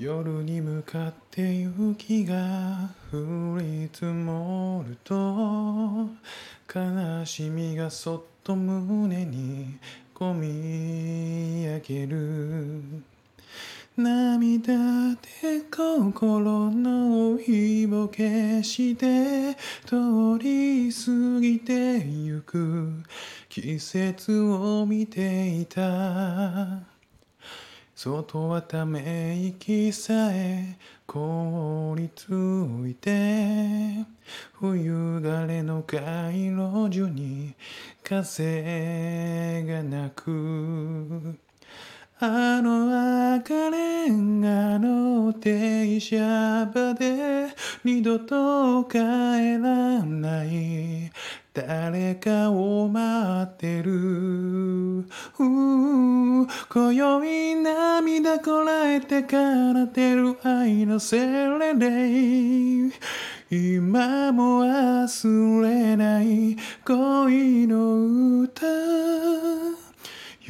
夜に向かって雪が降り積もると悲しみがそっと胸にこみ上げる。涙で心の火を消して通り過ぎてゆく。季節を見ていた。外はため息さえ凍りついて冬枯れの街路樹に風が鳴く。あの赤レンガの停車場で二度と帰らない。誰かを待ってる。今宵涙こらえて奏でる愛のセレレ今も忘れない恋の歌。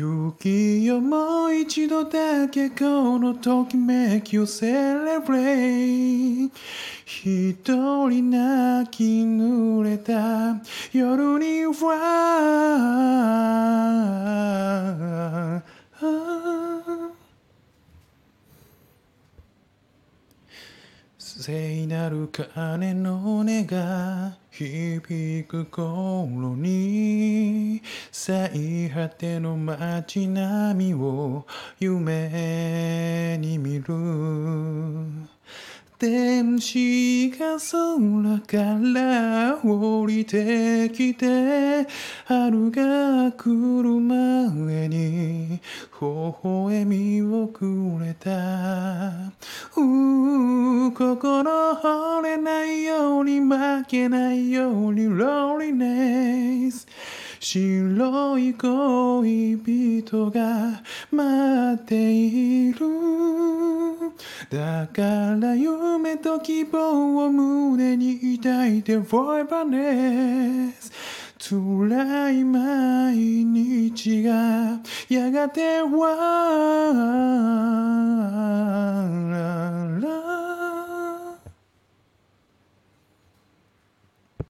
雪よもう一度だけこのときめきをセレブレイ一人泣き濡れた夜には聖なる鐘の音が響く頃に最果ての街並みを夢に見る。天使が空から降りてきて春が来る前に微笑みをくれた。う心折れないように負けないようにローリネイス。白い恋人が待っている。だから夢と希望を胸に抱いて Forever 辛い毎日がやがては